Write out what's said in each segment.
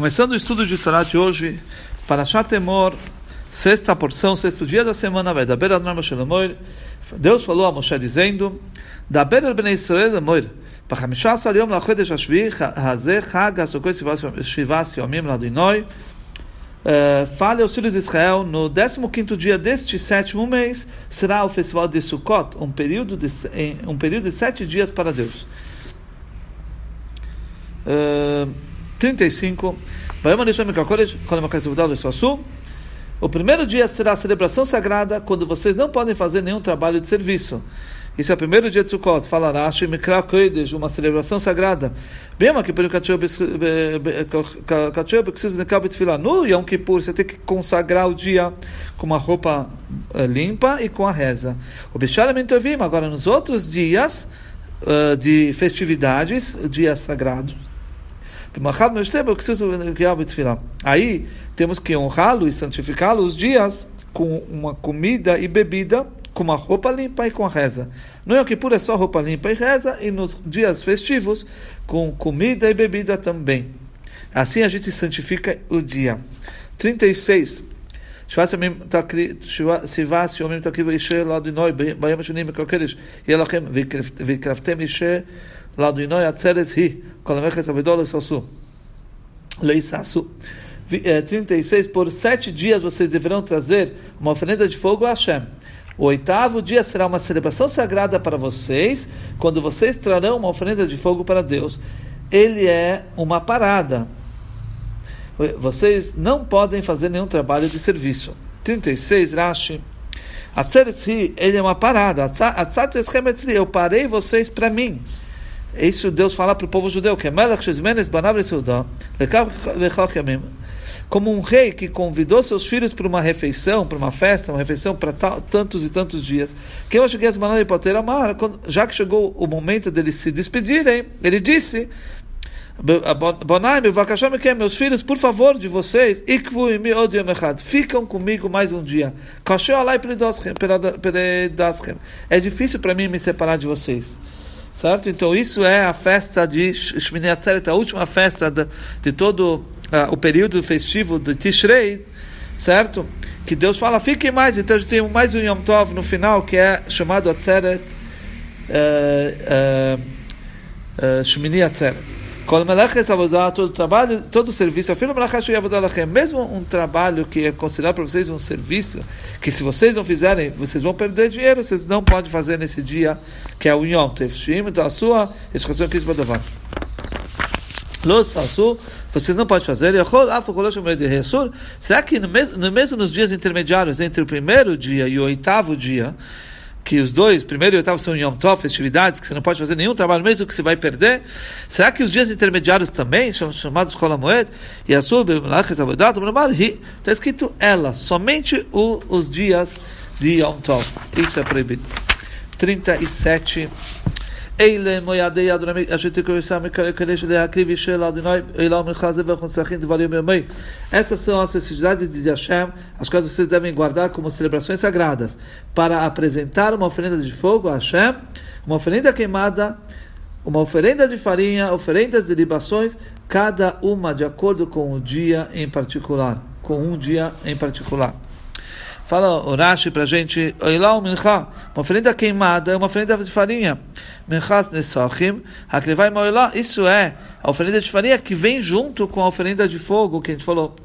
Começando o estudo de Torá de hoje, para Shatemor sexta porção, sexto dia da semana, vai da beira do Moshe Lemoir. Deus falou a Moshe dizendo: Da beira do Israel Lemoir, para Hamishá Saliom Lachodesh Ashvi, Hazeh Chag Asokoi Shivá Siomim Ladinoi. Eh, fale aos filhos de Israel: no 15 dia deste sétimo mês será o festival de Sukkot, um período de, eh, um período de sete dias para Deus. Uh, 35. O primeiro dia será a celebração sagrada quando vocês não podem fazer nenhum trabalho de serviço. Isso é o primeiro dia de Sukkot. Fala Rashi, Mikra uma celebração sagrada. Bem, que por No Yom Kippur, você tem que consagrar o dia com uma roupa eh, limpa e com a reza. O agora nos outros dias uh, de festividades, dias sagrados, Aí temos que honrá-lo e santificá-lo os dias com uma comida e bebida, com uma roupa limpa e com a reza. No Yom Kippur é só roupa limpa e reza, e nos dias festivos com comida e bebida também. Assim a gente santifica o dia. 36. שבעת יומים תקריבו אישה לאדינוי ביום השני מקרקדש יהיה לכם וקרבתם אישה Laduinoi atzeres hi, colameches avidolos osu. Leisasu. 36, eh, por sete dias vocês deverão trazer uma oferenda de fogo a Hashem. O oitavo dia será uma celebração sagrada para vocês, quando vocês trarão uma oferenda de fogo para Deus. Ele é uma parada. Eh, vocês não podem fazer nenhum trabalho de serviço. 36, Rashi. Atzeres hi, ele é uma parada. Atzeres eu parei vocês para mim. Isso Deus fala para o povo judeu, que é como um rei que convidou seus filhos para uma refeição, para uma festa, uma refeição para tantos e tantos dias. Que eu cheguei a já que chegou o momento deles se despedirem, ele disse: meus filhos, por favor, de vocês, ficam comigo mais um dia. É difícil para mim me separar de vocês. Certo? Então, isso é a festa de Shmini Atzeret, a última festa de, de todo uh, o período festivo de Tishrei, certo? Que Deus fala, fiquem mais. Então, a gente tem mais um Yom Tov no final, que é chamado Atzeret, uh, uh, uh, Shmini Atzeret. Todo trabalho, todo serviço, mesmo um trabalho que é considerado para vocês um serviço, que se vocês não fizerem, vocês vão perder dinheiro, vocês não podem fazer nesse dia, que é o Yom Tevshim, então a sua educação que vocês não podem fazer. Será que no mesmo, mesmo nos dias intermediários entre o primeiro dia e o oitavo dia, que os dois, primeiro e oitavo, são Yom Tov, festividades, que você não pode fazer nenhum trabalho, mesmo que você vai perder. Será que os dias intermediários também são chamados Kol Moed? E a sua está escrito ela, somente o, os dias de Yom Tov. Isso é proibido. 37. אלה מוידי אדוני אשר תקרסה מקדש להקריב אישה לאדוני אלא מלכה זה וחוסכים דברים יומי. Essas são as festividades de Hashem, as coisas que vocês devem guardar como celebrações sagradas, para apresentar uma oferenda de fogo a Hashem, uma oferenda queimada, uma oferenda de farinha, oferendas de libações, cada uma de acordo com o dia em particular, com um dia em particular. Fala o Rashi para a gente, Oilau Mincha, uma oferenda queimada, uma oferenda de farinha. Minchas isso é a oferenda de farinha que vem junto com a oferenda de fogo que a gente falou.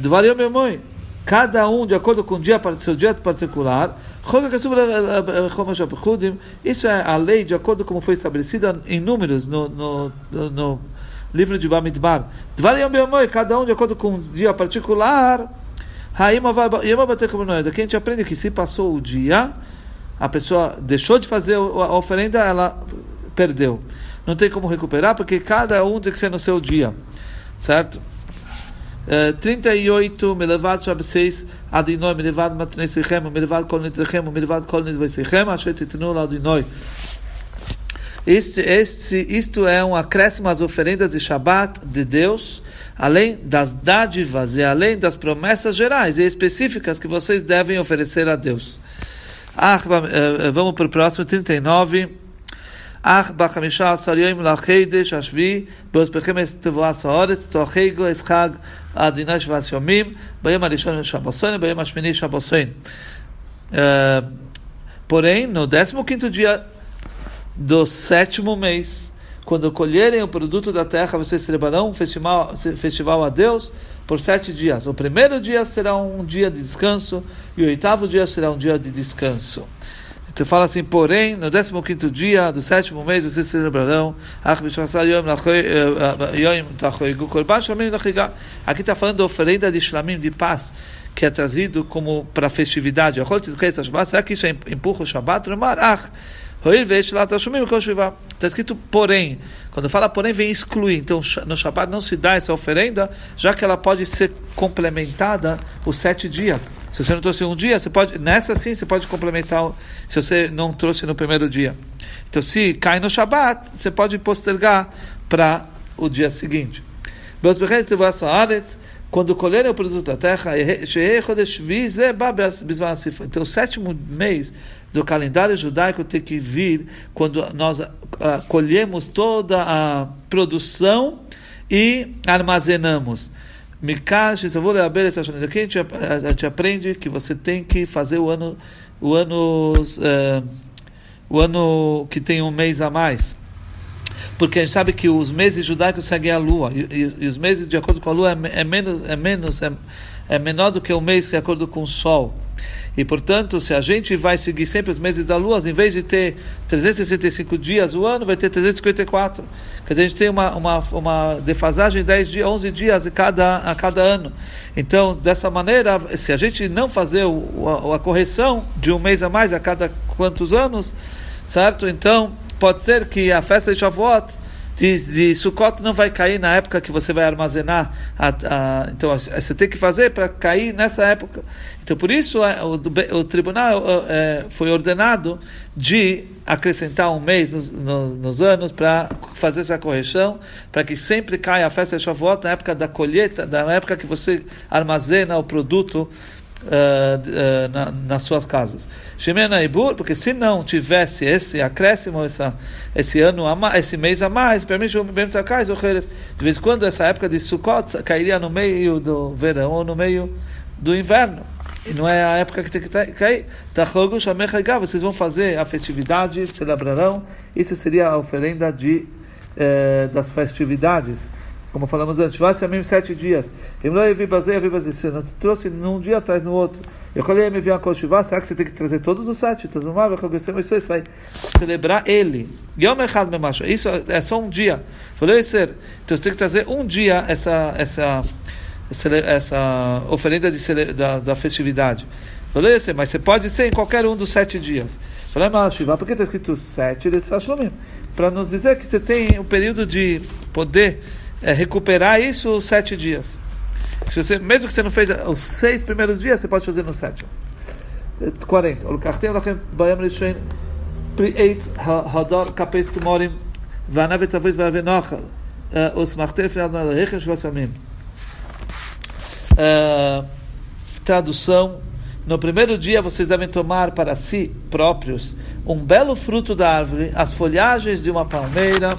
Dvariom Yomoi, cada um de acordo com o dia, seu dia particular. Isso é a lei de acordo com como foi estabelecida em números no, no, no livro de Bamidbar. Dvariom Yomoi, cada um de acordo com o dia particular. Aqui a gente aprende que se passou o dia, a pessoa deixou de fazer a oferenda, ela perdeu. Não tem como recuperar, porque cada um tem que ser no seu dia. Certo? É, uh, 38, me levad shabseis adinoi, me levad matnei sechem, me levad kol nitrichem, me levad kol nitvei sechem, ashet itinu la. Este, este, isto é um acréscimo às oferendas de Shabat de Deus, além das dádivas e além das promessas gerais e específicas que vocês devem oferecer a Deus. Ah, vamos para o próximo, 39. אך בחמישה עשר יום לחידש השביעי, בעוזבכם תבואס האורץ, תוכיגו את חג אדיני שבעת יומים, ביום הראשון שבוסוין, ביום השמיני שבוסוין. Porém, no 15 dia do sétimo mês, quando colherem o produto da terra, vocês celebrarão um festival, festival a Deus por sete dias. O primeiro dia será um dia de descanso e o oitavo dia será um dia de descanso. Então fala assim, porém, no 15 dia do sétimo mês vocês celebrarão Aqui está falando da oferenda de shlamim, de paz, que é trazido como para a festividade. Será que isso empurra o Shabbat? Está escrito porém. Quando fala porém, vem excluir. Então, no Shabbat não se dá essa oferenda, já que ela pode ser complementada os sete dias. Se você não trouxe um dia, você pode, nessa sim, você pode complementar, se você não trouxe no primeiro dia. Então, se cai no Shabbat, você pode postergar para o dia seguinte. Quando colherem o produto da terra, então o sétimo mês do calendário judaico tem que vir quando nós uh, colhemos toda a produção e armazenamos. Aqui a gente, aprende que você tem que fazer o ano, o ano, uh, o ano que tem um mês a mais porque a gente sabe que os meses judaicos seguem a lua, e, e, e os meses de acordo com a lua é, é menos, é, menos é, é, menor do que o mês de acordo com o sol. E, portanto, se a gente vai seguir sempre os meses da lua, em vez de ter 365 dias o ano, vai ter 354. Quer dizer, a gente tem uma, uma, uma defasagem de 10 dias, 11 dias a cada, a cada ano. Então, dessa maneira, se a gente não fazer o, a, a correção de um mês a mais a cada quantos anos, certo? Então, pode ser que a festa de Shavuot, de, de Sukkot, não vai cair na época que você vai armazenar. A, a, então, você tem que fazer para cair nessa época. Então, por isso, é, o, o tribunal é, foi ordenado de acrescentar um mês nos, nos, nos anos para fazer essa correção, para que sempre caia a festa de Shavuot na época da colheita, na época que você armazena o produto uh, na, nas suas casas. Shemena porque se não tivesse esse acréscimo, essa, esse ano, a, esse mês a mais, permite o de vez em quando essa época de Sukkot cairia no meio do verão ou no meio do inverno. E não é a época que tem que cair. Vocês vão fazer a festividade, celebrarão. Isso seria a oferenda de, eh, das festividades como falamos antes, ser mesmo sete dias. Se não trouxe num dia atrás no outro. Eu falei, me a Koshivá, será que você tem que trazer todos os sete? Você vai celebrar ele. Isso é só um dia. Falei, ser. Então você tem que trazer um dia essa, essa, essa, oferenda de, da, da festividade. Falei, mas você pode ser em qualquer um dos sete dias. Falei, mas Shiva, por que está escrito sete Para nos dizer que você tem um período de poder é, recuperar isso sete dias. Se você, mesmo que você não fez os seis primeiros dias, você pode fazer no sétimo. 40. Uh, tradução no primeiro dia vocês devem tomar para si próprios um belo fruto da árvore, as folhagens de uma palmeira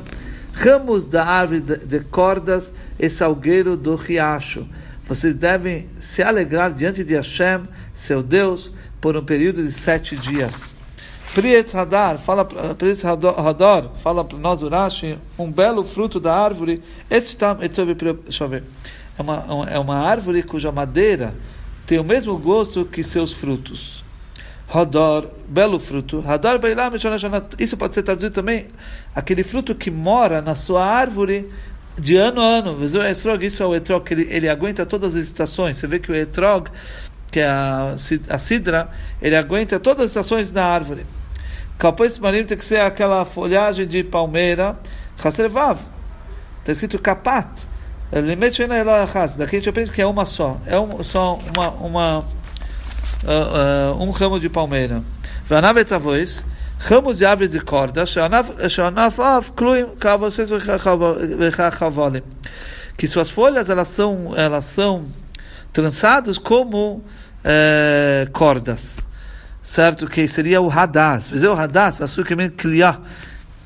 ramos da árvore de cordas e salgueiro do riacho. Vocês devem se alegrar diante de Hashem, seu Deus, por um período de sete dias. Prietz Hadar, fala Prietz Hadar, fala para nós Urashi, um belo fruto da árvore. Esse deixa eu ver. É uma, é uma árvore cuja madeira tem o mesmo gosto que seus frutos. Hadar, belo fruto. Hadar Beilam Isso pode ser traduzido também, aquele fruto que mora na sua árvore de ano a ano. Isso é o etrog, ele, ele aguenta todas as estações. Você vê que o etrog, que é a, a cidra, ele aguenta todas as estações na árvore. Capôs marinho tem que ser aquela folhagem de palmeira. Hasrevav. Está escrito kapat. Daqui a gente aprende que é uma só. É um, só uma, uma uh, um ramo de palmeira. Vanavetavois, ramos de árvores de corda, que suas folhas elas são, elas são trançadas como eh, cordas, certo? Que seria o hadas. O hadas,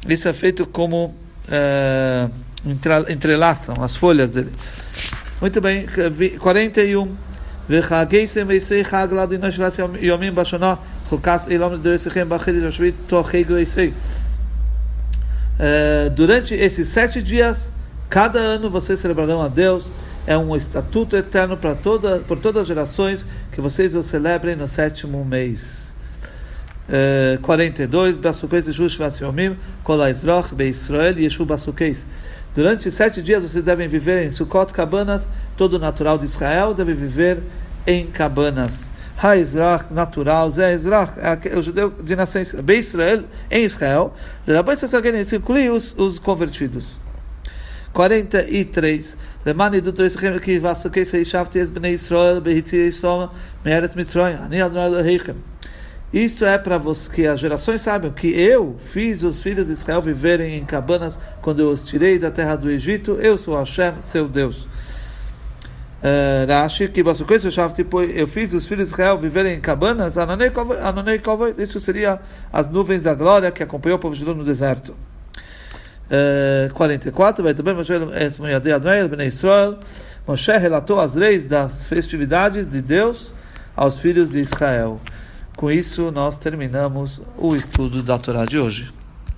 Isso é feito como é, entrelaçam as folhas dele. Muito bem, 41. וחגייסם ועשי חג לאדינו שבעת יומים בשנה חוקס אילום לדרסיכם בחידש השביעית תוך חגו עשי. Durante esses sete dias, cada ano vocês celebrarão a Deus. É um estatuto eterno para toda, por todas as gerações que vocês o celebrem no sétimo mês. Uh, 42. Basukes Yeshu Shvat Yomim Kol HaEzroch BeIsrael Yeshu Basukes. Durante sete dias vocês devem viver em Sukkot, cabanas. Todo natural de Israel deve viver em cabanas. Ha-Israel, natural, Zé Israel, é o judeu de nascença. Be Israel, em Israel. Depois você inclui os, os convertidos. 43. למען ידעו תריסכם כי ועסוקי הישבתי את בני ישראל בהיציא ישראל מארץ מצרים. אני אדוני אלוהיכם. Isto é para que as gerações saibam que eu fiz os filhos de Israel viverem em cabanas quando eu os tirei da terra do Egito. Eu sou Hashem, seu Deus. Rashi, que tipo, eu fiz os filhos de Israel viverem em cabanas. Isso seria as nuvens da glória que acompanhou o povo judeu no deserto. Uh, 44. Vai também Moshe relatou as leis das festividades de Deus aos filhos de Israel. Com isso, nós terminamos o estudo da Torá de hoje.